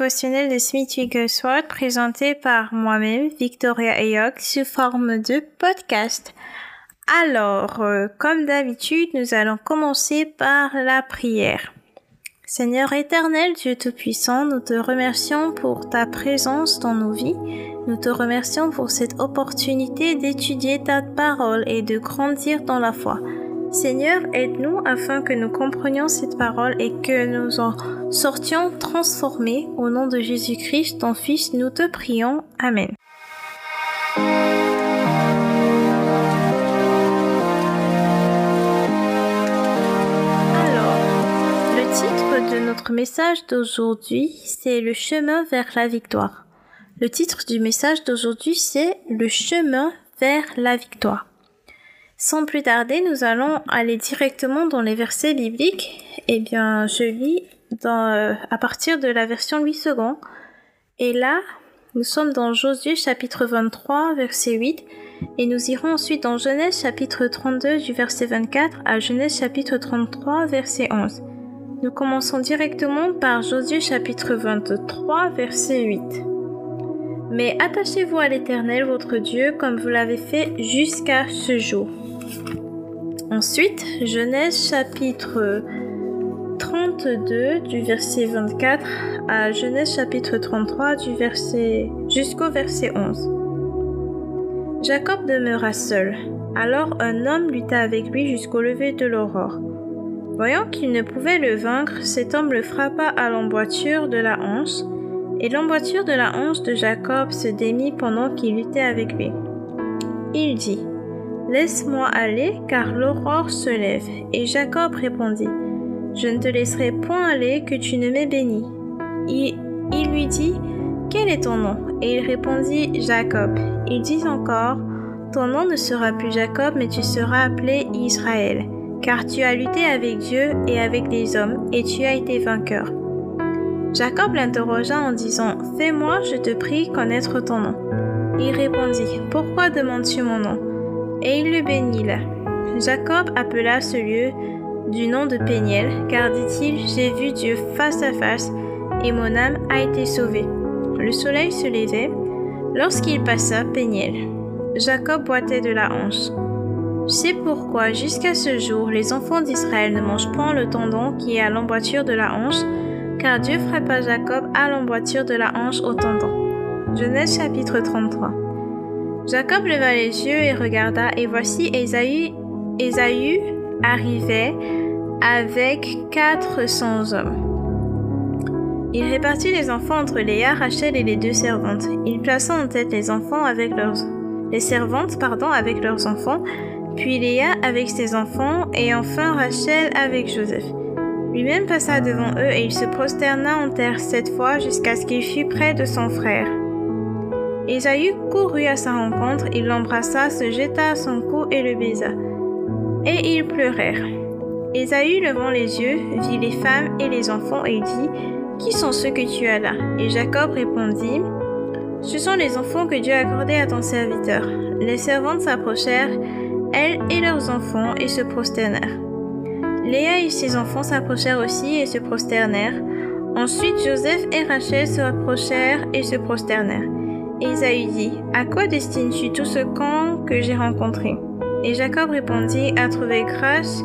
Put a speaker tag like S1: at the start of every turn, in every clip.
S1: dévotionnel de Smith Wigglesworth présenté par moi-même, Victoria Ayok, sous forme de podcast. Alors, euh, comme d'habitude, nous allons commencer par la prière. Seigneur éternel, Dieu Tout-Puissant, nous te remercions pour ta présence dans nos vies. Nous te remercions pour cette opportunité d'étudier ta parole et de grandir dans la foi. Seigneur, aide-nous afin que nous comprenions cette parole et que nous en sortions transformés. Au nom de Jésus-Christ, ton Fils, nous te prions. Amen. Alors, le titre de notre message d'aujourd'hui, c'est le chemin vers la victoire. Le titre du message d'aujourd'hui, c'est le chemin vers la victoire. Sans plus tarder, nous allons aller directement dans les versets bibliques. Eh bien, je lis dans, euh, à partir de la version Louis II. Et là, nous sommes dans Josué chapitre 23, verset 8. Et nous irons ensuite dans Genèse chapitre 32 du verset 24 à Genèse chapitre 33, verset 11. Nous commençons directement par Josué chapitre 23, verset 8. Mais attachez-vous à l'Éternel votre Dieu comme vous l'avez fait jusqu'à ce jour. Ensuite, Genèse chapitre 32 du verset 24 à Genèse chapitre 33 du verset jusqu'au verset 11. Jacob demeura seul. Alors un homme lutta avec lui jusqu'au lever de l'aurore. Voyant qu'il ne pouvait le vaincre, cet homme le frappa à l'emboîture de la hanche, et l'emboîture de la hanche de Jacob se démit pendant qu'il luttait avec lui. Il dit, Laisse-moi aller, car l'aurore se lève. Et Jacob répondit, Je ne te laisserai point aller que tu ne m'aies béni. Il, il lui dit, Quel est ton nom? Et il répondit, Jacob. Il dit encore, Ton nom ne sera plus Jacob, mais tu seras appelé Israël, car tu as lutté avec Dieu et avec les hommes, et tu as été vainqueur. Jacob l'interrogea en disant, Fais-moi, je te prie, connaître ton nom. Il répondit, Pourquoi demandes-tu mon nom? Et il le bénit là. Jacob appela ce lieu du nom de Péniel, car dit-il, j'ai vu Dieu face à face, et mon âme a été sauvée. Le soleil se levait, lorsqu'il passa Péniel. Jacob boitait de la hanche. C'est pourquoi jusqu'à ce jour les enfants d'Israël ne mangent point le tendon qui est à l'emboîture de la hanche, car Dieu frappa Jacob à l'emboîture de la hanche au tendon. Genèse chapitre 33. Jacob leva les yeux et regarda, et voici Ésaü, arrivait avec quatre cents hommes. Il répartit les enfants entre Léa, Rachel et les deux servantes. Il plaça en tête les enfants avec leurs servantes pardon avec leurs enfants, puis Léa avec ses enfants et enfin Rachel avec Joseph. Lui-même passa devant eux et il se prosterna en terre sept fois jusqu'à ce qu'il fût près de son frère. Ésaü courut à sa rencontre, il l'embrassa, se jeta à son cou et le baisa. Et ils pleurèrent. Ésaü, levant les yeux, vit les femmes et les enfants et dit, Qui sont ceux que tu as là? Et Jacob répondit, Ce sont les enfants que Dieu a accordés à ton serviteur. Les servantes s'approchèrent, elles et leurs enfants, et se prosternèrent. Léa et ses enfants s'approchèrent aussi et se prosternèrent. Ensuite Joseph et Rachel se rapprochèrent et se prosternèrent. Ésaü dit, À quoi destines-tu tout ce camp que j'ai rencontré? Et Jacob répondit, À trouver grâce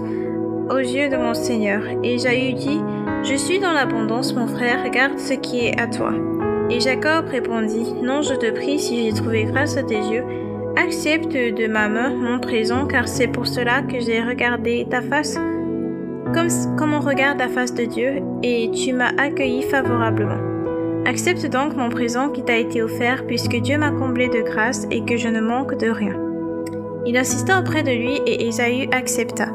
S1: aux yeux de mon Seigneur. Et Ésaü dit, Je suis dans l'abondance, mon frère, regarde ce qui est à toi. Et Jacob répondit, Non, je te prie, si j'ai trouvé grâce à tes yeux, accepte de ma main mon présent, car c'est pour cela que j'ai regardé ta face, comme, comme on regarde la face de Dieu, et tu m'as accueilli favorablement. Accepte donc mon présent qui t'a été offert, puisque Dieu m'a comblé de grâce et que je ne manque de rien. Il insista auprès de lui et Ésaü accepta.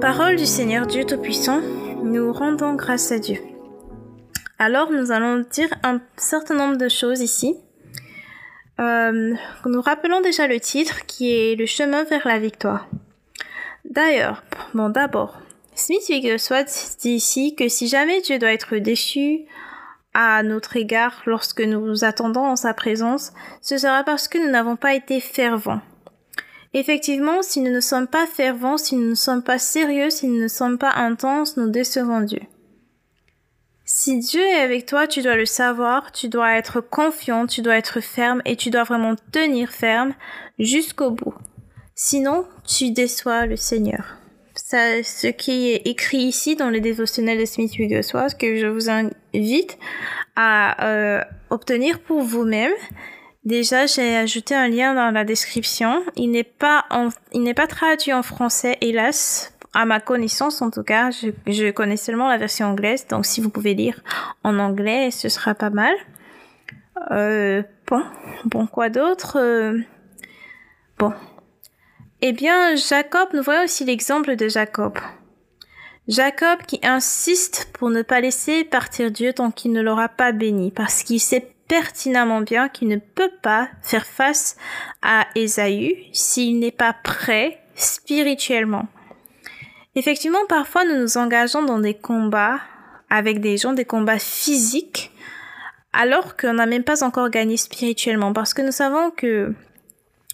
S1: Parole du Seigneur Dieu Tout-Puissant, nous rendons grâce à Dieu. Alors nous allons dire un certain nombre de choses ici. Euh, nous rappelons déjà le titre qui est Le chemin vers la victoire. D'ailleurs, bon d'abord, Smith Wigglesworth dit ici que si jamais Dieu doit être déçu, à notre égard lorsque nous attendons en sa présence, ce sera parce que nous n'avons pas été fervents. Effectivement, si nous ne sommes pas fervents, si nous ne sommes pas sérieux, si nous ne sommes pas intenses, nous décevons Dieu. Si Dieu est avec toi, tu dois le savoir, tu dois être confiant, tu dois être ferme et tu dois vraiment tenir ferme jusqu'au bout. Sinon, tu déçois le Seigneur. Ça, ce qui est écrit ici dans le dévotionnel de Smith Wigglesworth, que je vous invite à euh, obtenir pour vous-même. Déjà, j'ai ajouté un lien dans la description. Il n'est pas en, il n'est pas traduit en français, hélas, à ma connaissance en tout cas. Je, je connais seulement la version anglaise, donc si vous pouvez lire en anglais, ce sera pas mal. Euh, bon, bon quoi d'autre euh, Bon. Eh bien, Jacob, nous voyons aussi l'exemple de Jacob. Jacob qui insiste pour ne pas laisser partir Dieu tant qu'il ne l'aura pas béni, parce qu'il sait pertinemment bien qu'il ne peut pas faire face à Ésaü s'il n'est pas prêt spirituellement. Effectivement, parfois nous nous engageons dans des combats avec des gens, des combats physiques, alors qu'on n'a même pas encore gagné spirituellement, parce que nous savons que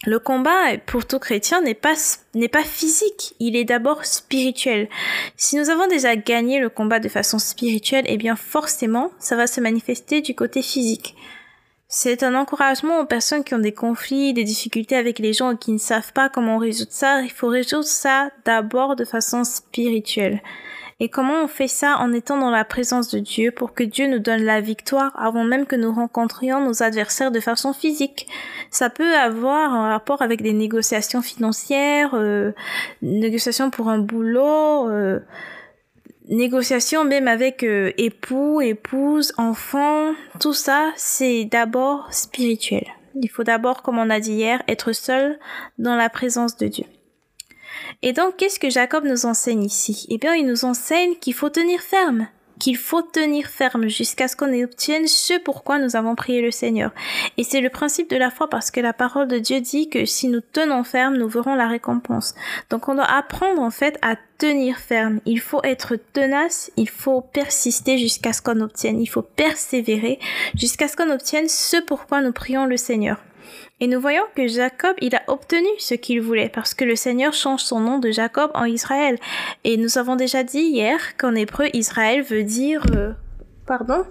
S1: le combat pour tout chrétien n'est pas n'est pas physique, il est d'abord spirituel. Si nous avons déjà gagné le combat de façon spirituelle, eh bien forcément, ça va se manifester du côté physique. C'est un encouragement aux personnes qui ont des conflits, des difficultés avec les gens et qui ne savent pas comment résoudre ça. Il faut résoudre ça d'abord de façon spirituelle. Et comment on fait ça en étant dans la présence de Dieu pour que Dieu nous donne la victoire avant même que nous rencontrions nos adversaires de façon physique? Ça peut avoir un rapport avec des négociations financières, euh, négociations pour un boulot, euh, négociations même avec euh, époux, épouse, enfants. Tout ça, c'est d'abord spirituel. Il faut d'abord, comme on a dit hier, être seul dans la présence de Dieu. Et donc, qu'est-ce que Jacob nous enseigne ici? Eh bien, il nous enseigne qu'il faut tenir ferme qu'il faut tenir ferme jusqu'à ce qu'on obtienne ce pourquoi nous avons prié le Seigneur. Et c'est le principe de la foi parce que la parole de Dieu dit que si nous tenons ferme, nous verrons la récompense. Donc on doit apprendre en fait à tenir ferme. Il faut être tenace, il faut persister jusqu'à ce qu'on obtienne, il faut persévérer jusqu'à ce qu'on obtienne ce pourquoi nous prions le Seigneur. Et nous voyons que Jacob, il a obtenu ce qu'il voulait parce que le Seigneur change son nom de Jacob en Israël. Et nous avons déjà dit hier qu'en hébreu, Israël veut dire... Euh, pardon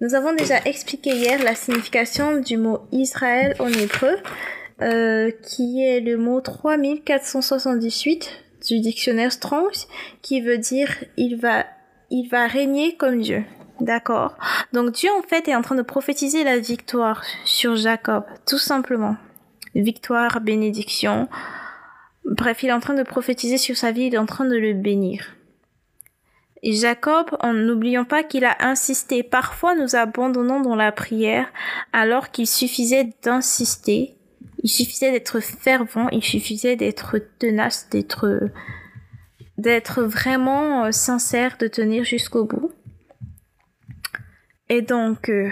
S1: Nous avons déjà expliqué hier la signification du mot Israël en hébreu, euh, qui est le mot 3478 du dictionnaire Strong, qui veut dire il va, il va régner comme Dieu. D'accord. Donc Dieu en fait est en train de prophétiser la victoire sur Jacob, tout simplement. Victoire, bénédiction. Bref, il est en train de prophétiser sur sa vie, il est en train de le bénir. Et Jacob, en n'oubliant pas qu'il a insisté, parfois nous abandonnons dans la prière alors qu'il suffisait d'insister, il suffisait d'être fervent, il suffisait d'être tenace, d'être d'être vraiment euh, sincère, de tenir jusqu'au bout. Et donc, euh,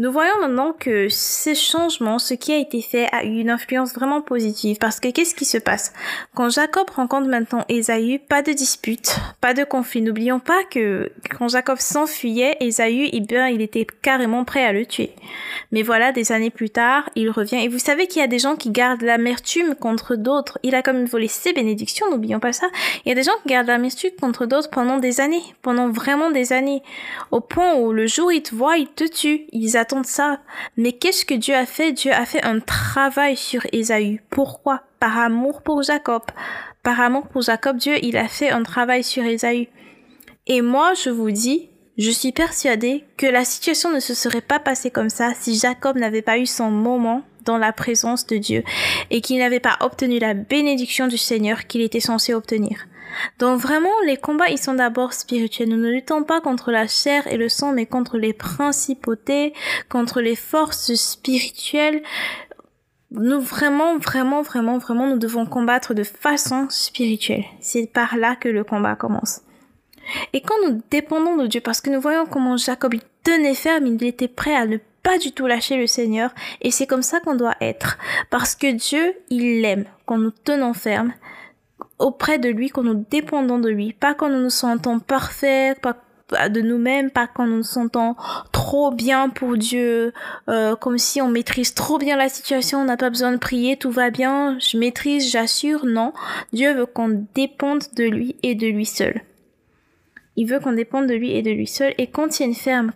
S1: nous voyons maintenant que ces changements, ce qui a été fait, a eu une influence vraiment positive. Parce que qu'est-ce qui se passe? Quand Jacob rencontre maintenant Esaü, pas de dispute, pas de conflit. N'oublions pas que quand Jacob s'enfuyait, Esaü, eh il était carrément prêt à le tuer. Mais voilà, des années plus tard, il revient. Et vous savez qu'il y a des gens qui gardent l'amertume contre d'autres. Il a quand même volé ses bénédictions, n'oublions pas ça. Il y a des gens qui gardent l'amertume contre d'autres pendant des années, pendant vraiment des années. Au point où le jour où ils te voient, ils te tuent. Ça. Mais qu'est-ce que Dieu a fait? Dieu a fait un travail sur Ésaü. Pourquoi? Par amour pour Jacob. Par amour pour Jacob, Dieu, il a fait un travail sur Ésaü. Et moi, je vous dis, je suis persuadée que la situation ne se serait pas passée comme ça si Jacob n'avait pas eu son moment dans la présence de Dieu et qu'il n'avait pas obtenu la bénédiction du Seigneur qu'il était censé obtenir. Donc vraiment, les combats, ils sont d'abord spirituels. Nous ne luttons pas contre la chair et le sang, mais contre les principautés, contre les forces spirituelles. Nous vraiment, vraiment, vraiment, vraiment, nous devons combattre de façon spirituelle. C'est par là que le combat commence. Et quand nous dépendons de Dieu, parce que nous voyons comment Jacob il tenait ferme, il était prêt à ne pas du tout lâcher le Seigneur, et c'est comme ça qu'on doit être. Parce que Dieu, il l'aime quand nous tenons ferme, auprès de lui, quand nous dépendons de lui, pas quand nous nous sentons parfaits, pas de nous-mêmes, pas quand nous nous sentons trop bien pour Dieu, euh, comme si on maîtrise trop bien la situation, on n'a pas besoin de prier, tout va bien, je maîtrise, j'assure, non. Dieu veut qu'on dépende de lui et de lui seul. Il veut qu'on dépende de lui et de lui seul et qu'on tienne ferme.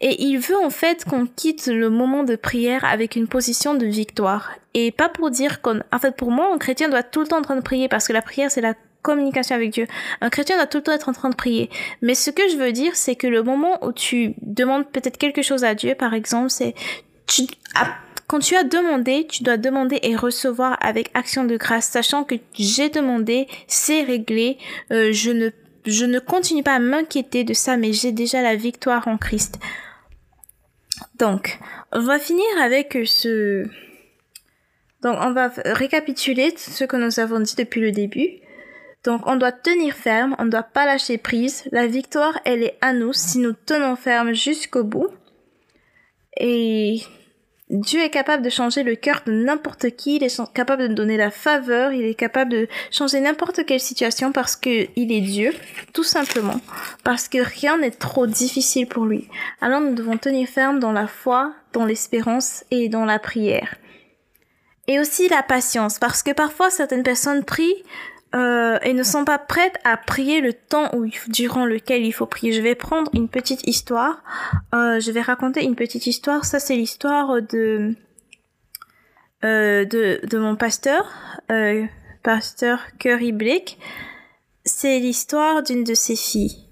S1: Et il veut en fait qu'on quitte le moment de prière avec une position de victoire. Et pas pour dire qu'on... En fait, pour moi, un chrétien doit tout le temps en train de prier parce que la prière, c'est la communication avec Dieu. Un chrétien doit tout le temps être en train de prier. Mais ce que je veux dire, c'est que le moment où tu demandes peut-être quelque chose à Dieu, par exemple, c'est quand tu as demandé, tu dois demander et recevoir avec action de grâce, sachant que j'ai demandé, c'est réglé, euh, je ne je ne continue pas à m'inquiéter de ça, mais j'ai déjà la victoire en Christ. Donc, on va finir avec ce... Donc, on va récapituler ce que nous avons dit depuis le début. Donc, on doit tenir ferme, on ne doit pas lâcher prise. La victoire, elle est à nous si nous tenons ferme jusqu'au bout. Et Dieu est capable de changer le cœur de n'importe qui, il est capable de donner la faveur, il est capable de changer n'importe quelle situation parce que il est Dieu, tout simplement, parce que rien n'est trop difficile pour lui. Alors nous devons tenir ferme dans la foi, dans l'espérance et dans la prière. Et aussi la patience, parce que parfois certaines personnes prient euh, et ne sont pas prêtes à prier le temps où, durant lequel il faut prier. Je vais prendre une petite histoire. Euh, je vais raconter une petite histoire. Ça, c'est l'histoire de, euh, de, de mon pasteur, euh, pasteur Curry Blake. C'est l'histoire d'une de ses filles.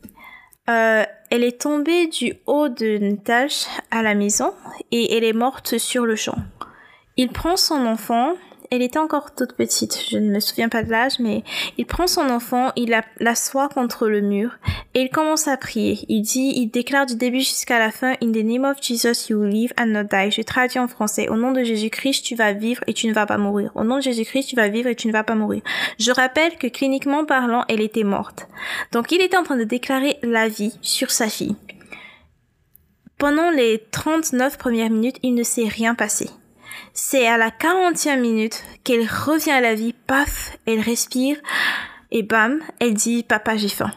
S1: Euh, elle est tombée du haut d'une tâche à la maison et elle est morte sur le champ. Il prend son enfant, elle était encore toute petite, je ne me souviens pas de l'âge, mais il prend son enfant, il l'assoit contre le mur et il commence à prier. Il dit, il déclare du début jusqu'à la fin, In the name of Jesus you live and not die. Je traduis en français, au nom de Jésus-Christ tu vas vivre et tu ne vas pas mourir. Au nom de Jésus-Christ tu vas vivre et tu ne vas pas mourir. Je rappelle que cliniquement parlant, elle était morte. Donc il était en train de déclarer la vie sur sa fille. Pendant les 39 premières minutes, il ne s'est rien passé. C'est à la 40e minute qu'elle revient à la vie, paf, elle respire, et bam, elle dit Papa, j'ai faim.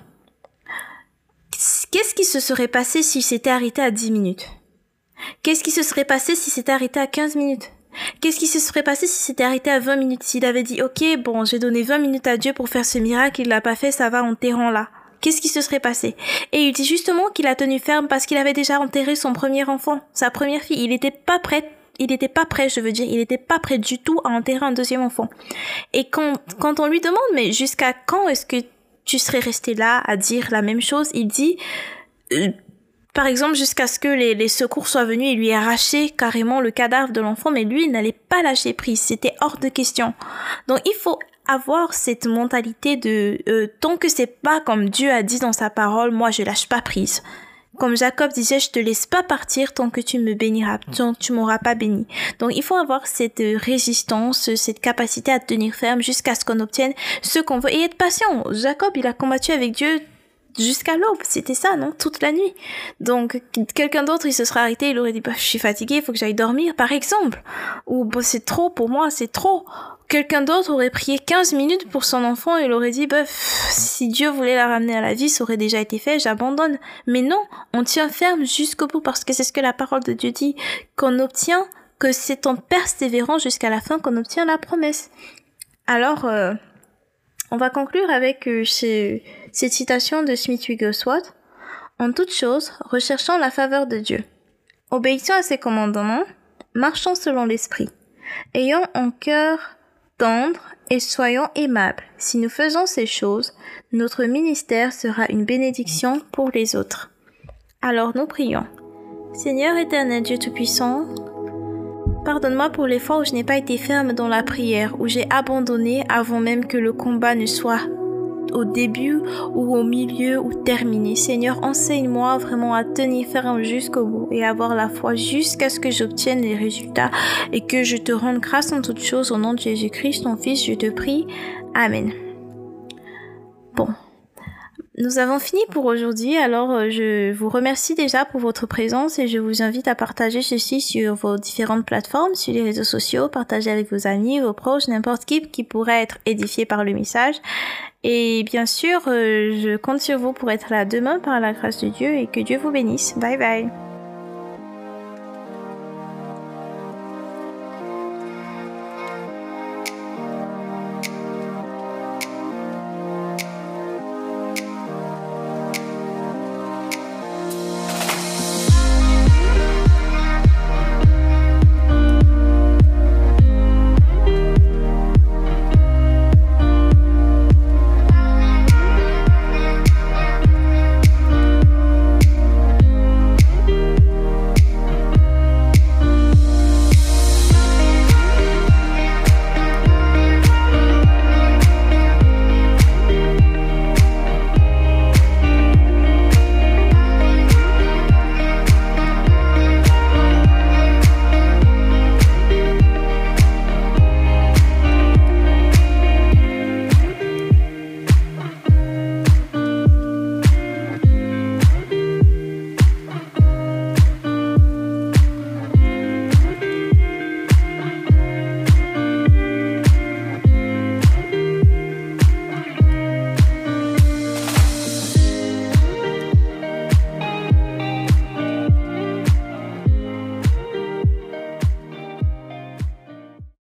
S1: Qu'est-ce qui se serait passé si c'était arrêté à 10 minutes? Qu'est-ce qui se serait passé si c'était arrêté à 15 minutes? Qu'est-ce qui se serait passé si c'était arrêté à 20 minutes? S'il avait dit Ok, bon, j'ai donné 20 minutes à Dieu pour faire ce miracle, il l'a pas fait, ça va, enterrant là. Qu'est-ce qui se serait passé? Et il dit justement qu'il a tenu ferme parce qu'il avait déjà enterré son premier enfant, sa première fille. Il n'était pas prêt il n'était pas prêt, je veux dire, il n'était pas prêt du tout à enterrer un deuxième enfant. Et quand, quand on lui demande, mais jusqu'à quand est-ce que tu serais resté là à dire la même chose, il dit, euh, par exemple, jusqu'à ce que les, les, secours soient venus et lui arracher carrément le cadavre de l'enfant, mais lui, il n'allait pas lâcher prise, c'était hors de question. Donc il faut avoir cette mentalité de euh, tant que c'est pas comme Dieu a dit dans sa parole, moi je lâche pas prise. Comme Jacob disait, je te laisse pas partir tant que tu me béniras, tant que tu m'auras pas béni. Donc il faut avoir cette résistance, cette capacité à tenir ferme jusqu'à ce qu'on obtienne ce qu'on veut et être patient. Jacob, il a combattu avec Dieu jusqu'à l'aube, c'était ça, non? Toute la nuit. Donc quelqu'un d'autre, il se serait arrêté, il aurait dit bah, je suis fatigué, il faut que j'aille dormir, par exemple. Ou bah, c'est trop pour moi, c'est trop. Quelqu'un d'autre aurait prié 15 minutes pour son enfant et il aurait dit, bah, si Dieu voulait la ramener à la vie, ça aurait déjà été fait, j'abandonne. Mais non, on tient ferme jusqu'au bout parce que c'est ce que la parole de Dieu dit, qu'on obtient, que c'est en persévérant jusqu'à la fin qu'on obtient la promesse. Alors, euh, on va conclure avec euh, cette citation de Smith Wigglesworth. En toute chose, recherchant la faveur de Dieu. Obéissant à ses commandements, marchant selon l'esprit. Ayant en cœur et soyons aimables. Si nous faisons ces choses, notre ministère sera une bénédiction pour les autres. Alors nous prions. Seigneur éternel Dieu Tout-Puissant, pardonne-moi pour les fois où je n'ai pas été ferme dans la prière, où j'ai abandonné avant même que le combat ne soit au début ou au milieu ou terminé. Seigneur, enseigne-moi vraiment à tenir ferme jusqu'au bout et avoir la foi jusqu'à ce que j'obtienne les résultats et que je te rende grâce en toutes choses au nom de Jésus-Christ, ton Fils, je te prie. Amen. Bon. Nous avons fini pour aujourd'hui, alors euh, je vous remercie déjà pour votre présence et je vous invite à partager ceci sur vos différentes plateformes, sur les réseaux sociaux, partager avec vos amis, vos proches, n'importe qui qui pourrait être édifié par le message. Et bien sûr, euh, je compte sur vous pour être là demain par la grâce de Dieu et que Dieu vous bénisse. Bye bye.